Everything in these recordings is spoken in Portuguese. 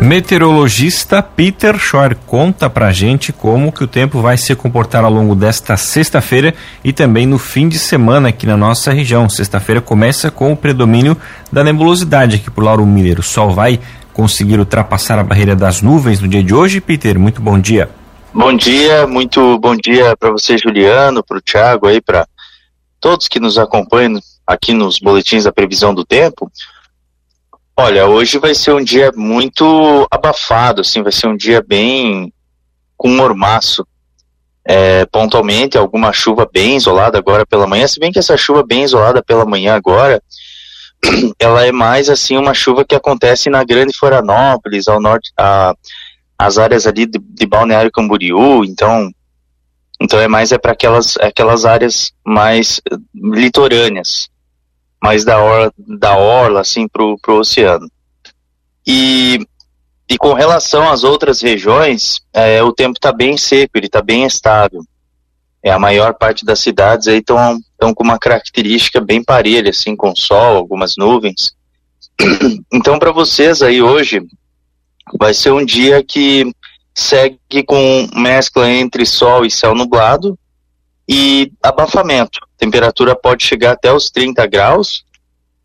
Meteorologista Peter Schor conta pra gente como que o tempo vai se comportar ao longo desta sexta-feira e também no fim de semana aqui na nossa região. Sexta-feira começa com o predomínio da nebulosidade aqui por Lauro Miller. O sol vai conseguir ultrapassar a barreira das nuvens no dia de hoje, Peter? Muito bom dia. Bom dia, muito bom dia para você, Juliano, para o Thiago aí, para todos que nos acompanham aqui nos boletins da previsão do tempo. Olha, hoje vai ser um dia muito abafado, assim, vai ser um dia bem com mormaço. É, pontualmente, alguma chuva bem isolada agora pela manhã, se bem que essa chuva bem isolada pela manhã agora, ela é mais assim uma chuva que acontece na Grande Florianópolis, ao norte, a, as áreas ali de, de Balneário Camboriú, então então é mais é para aquelas aquelas áreas mais litorâneas mais da orla, da orla assim pro, pro oceano. E, e com relação às outras regiões, é, o tempo está bem seco, ele está bem estável. É, a maior parte das cidades estão com uma característica bem parelha, assim, com sol, algumas nuvens. Então, para vocês aí hoje, vai ser um dia que segue com mescla entre sol e céu nublado e abafamento temperatura pode chegar até os 30 graus,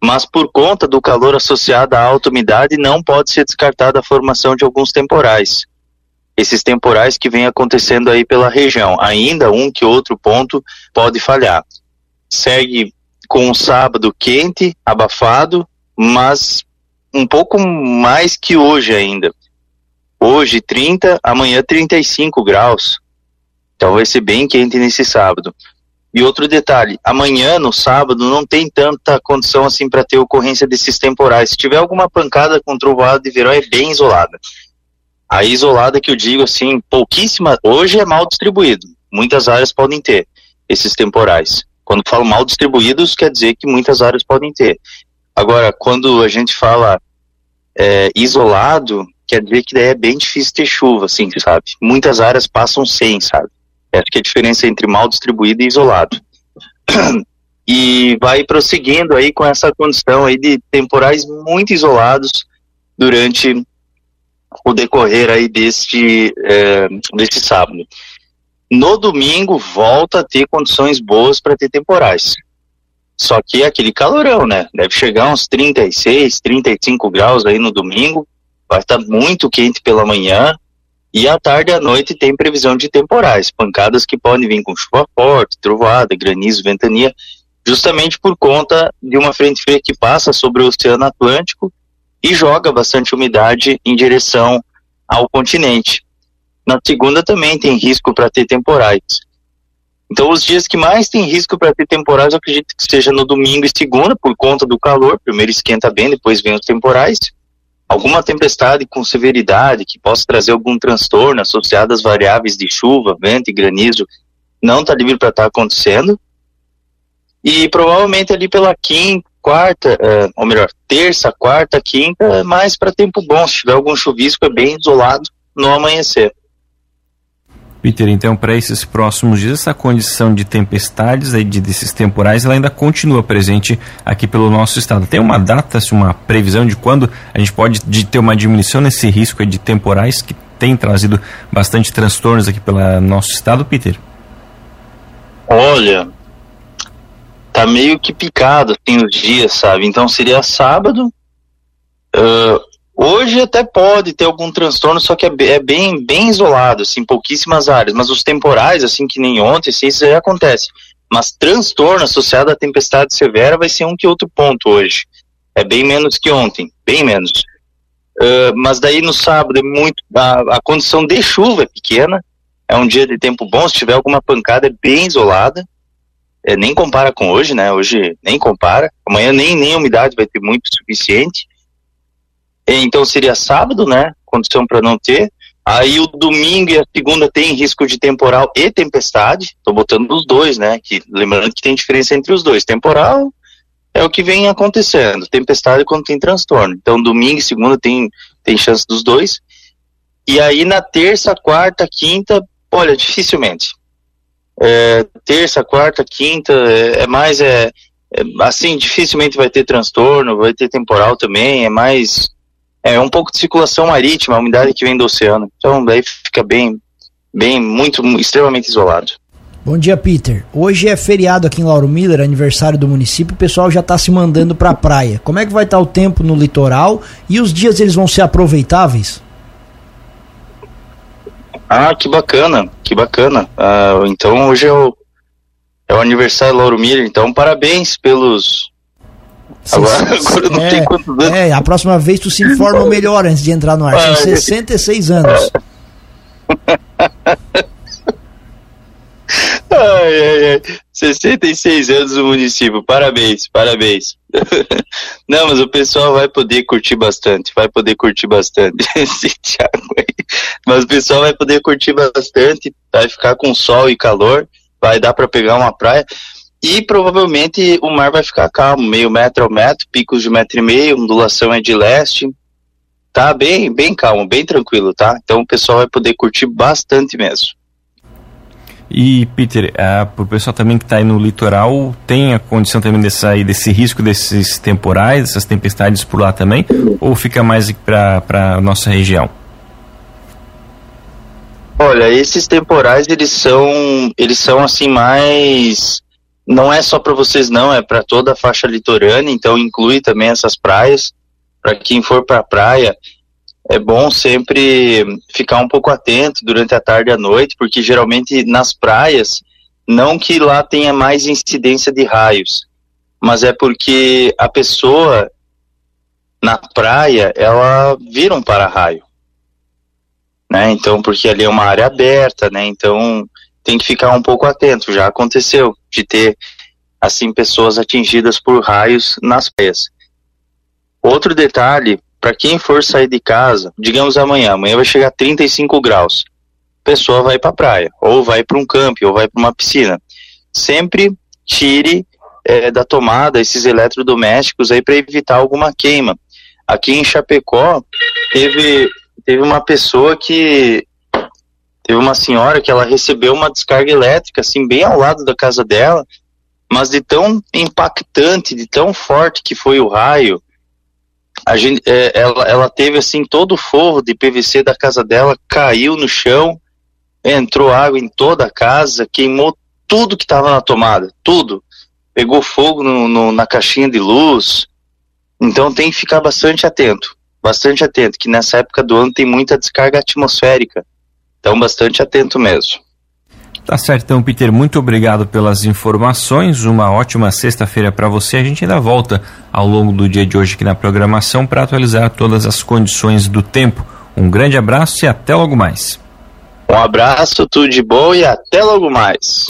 mas por conta do calor associado à alta umidade, não pode ser descartada a formação de alguns temporais. Esses temporais que vêm acontecendo aí pela região. Ainda um que outro ponto pode falhar. Segue com um sábado quente, abafado, mas um pouco mais que hoje ainda. Hoje 30, amanhã 35 graus. Então vai ser bem quente nesse sábado. E outro detalhe, amanhã, no sábado, não tem tanta condição assim para ter ocorrência desses temporais. Se tiver alguma pancada com trovoada de verão, é bem isolada. A isolada que eu digo assim, pouquíssima, hoje é mal distribuído. Muitas áreas podem ter esses temporais. Quando falo mal distribuídos, quer dizer que muitas áreas podem ter. Agora, quando a gente fala é, isolado, quer dizer que daí é bem difícil ter chuva, assim, sabe? Muitas áreas passam sem, sabe? Acho que é a diferença entre mal distribuído e isolado. E vai prosseguindo aí com essa condição aí de temporais muito isolados durante o decorrer aí deste, é, deste sábado. No domingo volta a ter condições boas para ter temporais. Só que é aquele calorão, né? Deve chegar uns 36, 35 graus aí no domingo. Vai estar muito quente pela manhã e à tarde e à noite tem previsão de temporais, pancadas que podem vir com chuva forte, trovoada, granizo, ventania, justamente por conta de uma frente fria que passa sobre o Oceano Atlântico e joga bastante umidade em direção ao continente. Na segunda também tem risco para ter temporais. Então, os dias que mais tem risco para ter temporais, eu acredito que seja no domingo e segunda, por conta do calor. Primeiro esquenta bem, depois vem os temporais alguma tempestade com severidade que possa trazer algum transtorno associado às variáveis de chuva, vento e granizo não está livre para estar tá acontecendo. E provavelmente ali pela quinta, quarta, é, ou melhor, terça, quarta, quinta, é mais para tempo bom. Se tiver algum chuvisco, é bem isolado no amanhecer. Peter, então para esses próximos dias, essa condição de tempestades, aí, de, desses temporais, ela ainda continua presente aqui pelo nosso estado. Tem uma data, uma previsão de quando a gente pode de ter uma diminuição nesse risco de temporais que tem trazido bastante transtornos aqui pelo nosso estado, Peter? Olha, tá meio que picado assim os dias, sabe? Então seria sábado, uh, Hoje até pode ter algum transtorno, só que é, é, bem, bem isolado, assim, pouquíssimas áreas. Mas os temporais, assim, que nem ontem, assim, isso já acontece. Mas transtorno associado à tempestade severa vai ser um que outro ponto hoje. É bem menos que ontem, bem menos. Uh, mas daí no sábado é muito. A, a condição de chuva é pequena, é um dia de tempo bom. Se tiver alguma pancada, é bem isolada. É, nem compara com hoje, né? Hoje nem compara. Amanhã nem, nem a umidade vai ter muito suficiente. Então seria sábado, né? Condição para não ter. Aí o domingo e a segunda tem risco de temporal e tempestade. Estou botando os dois, né? Que, lembrando que tem diferença entre os dois. Temporal é o que vem acontecendo. Tempestade quando tem transtorno. Então, domingo e segunda tem, tem chance dos dois. E aí, na terça, quarta, quinta, olha, dificilmente. É, terça, quarta, quinta, é, é mais, é, é, assim, dificilmente vai ter transtorno, vai ter temporal também, é mais, é um pouco de circulação marítima, a umidade que vem do oceano. Então, daí fica bem, bem, muito, extremamente isolado. Bom dia, Peter. Hoje é feriado aqui em Lauro Miller, aniversário do município, o pessoal já está se mandando para a praia. Como é que vai estar tá o tempo no litoral e os dias eles vão ser aproveitáveis? Ah, que bacana, que bacana. Ah, então hoje é o, é o aniversário do Lauro Miller, então parabéns pelos. Agora, agora não é, tem quantos anos. É, a próxima vez tu se informa melhor antes de entrar no ar. São 66 anos. Ai, ai, ai. 66 anos no município, parabéns, parabéns. Não, mas o pessoal vai poder curtir bastante, vai poder curtir bastante esse Thiago aí. Mas o pessoal vai poder curtir bastante, vai ficar com sol e calor, vai dar para pegar uma praia. E provavelmente o mar vai ficar calmo, meio metro ao metro, picos de metro e meio, ondulação é de leste. Tá bem, bem calmo, bem tranquilo, tá? Então o pessoal vai poder curtir bastante mesmo. E, Peter, uh, para o pessoal também que está aí no litoral, tem a condição também desse, aí, desse risco desses temporais, dessas tempestades por lá também? Ou fica mais para a nossa região? Olha, esses temporais, eles são, eles são assim mais... Não é só para vocês não, é para toda a faixa litorânea, então inclui também essas praias. Para quem for para a praia, é bom sempre ficar um pouco atento durante a tarde e a noite, porque geralmente nas praias, não que lá tenha mais incidência de raios, mas é porque a pessoa na praia, ela vira um para-raio. Né? Então, porque ali é uma área aberta, né? Então, tem que ficar um pouco atento. Já aconteceu de ter, assim, pessoas atingidas por raios nas praias. Outro detalhe para quem for sair de casa, digamos amanhã, amanhã vai chegar a 35 graus. Pessoa vai para a praia, ou vai para um campo, ou vai para uma piscina. Sempre tire é, da tomada esses eletrodomésticos aí para evitar alguma queima. Aqui em Chapecó teve teve uma pessoa que teve uma senhora que ela recebeu uma descarga elétrica assim bem ao lado da casa dela, mas de tão impactante, de tão forte que foi o raio, a gente, é, ela, ela teve assim todo o forro de PVC da casa dela caiu no chão, entrou água em toda a casa, queimou tudo que estava na tomada, tudo. Pegou fogo no, no, na caixinha de luz. Então tem que ficar bastante atento, bastante atento, que nessa época do ano tem muita descarga atmosférica. Então bastante atento mesmo. Tá certo, então, Peter, muito obrigado pelas informações. Uma ótima sexta-feira para você. A gente ainda volta ao longo do dia de hoje aqui na programação para atualizar todas as condições do tempo. Um grande abraço e até logo mais. Um abraço, tudo de bom e até logo mais.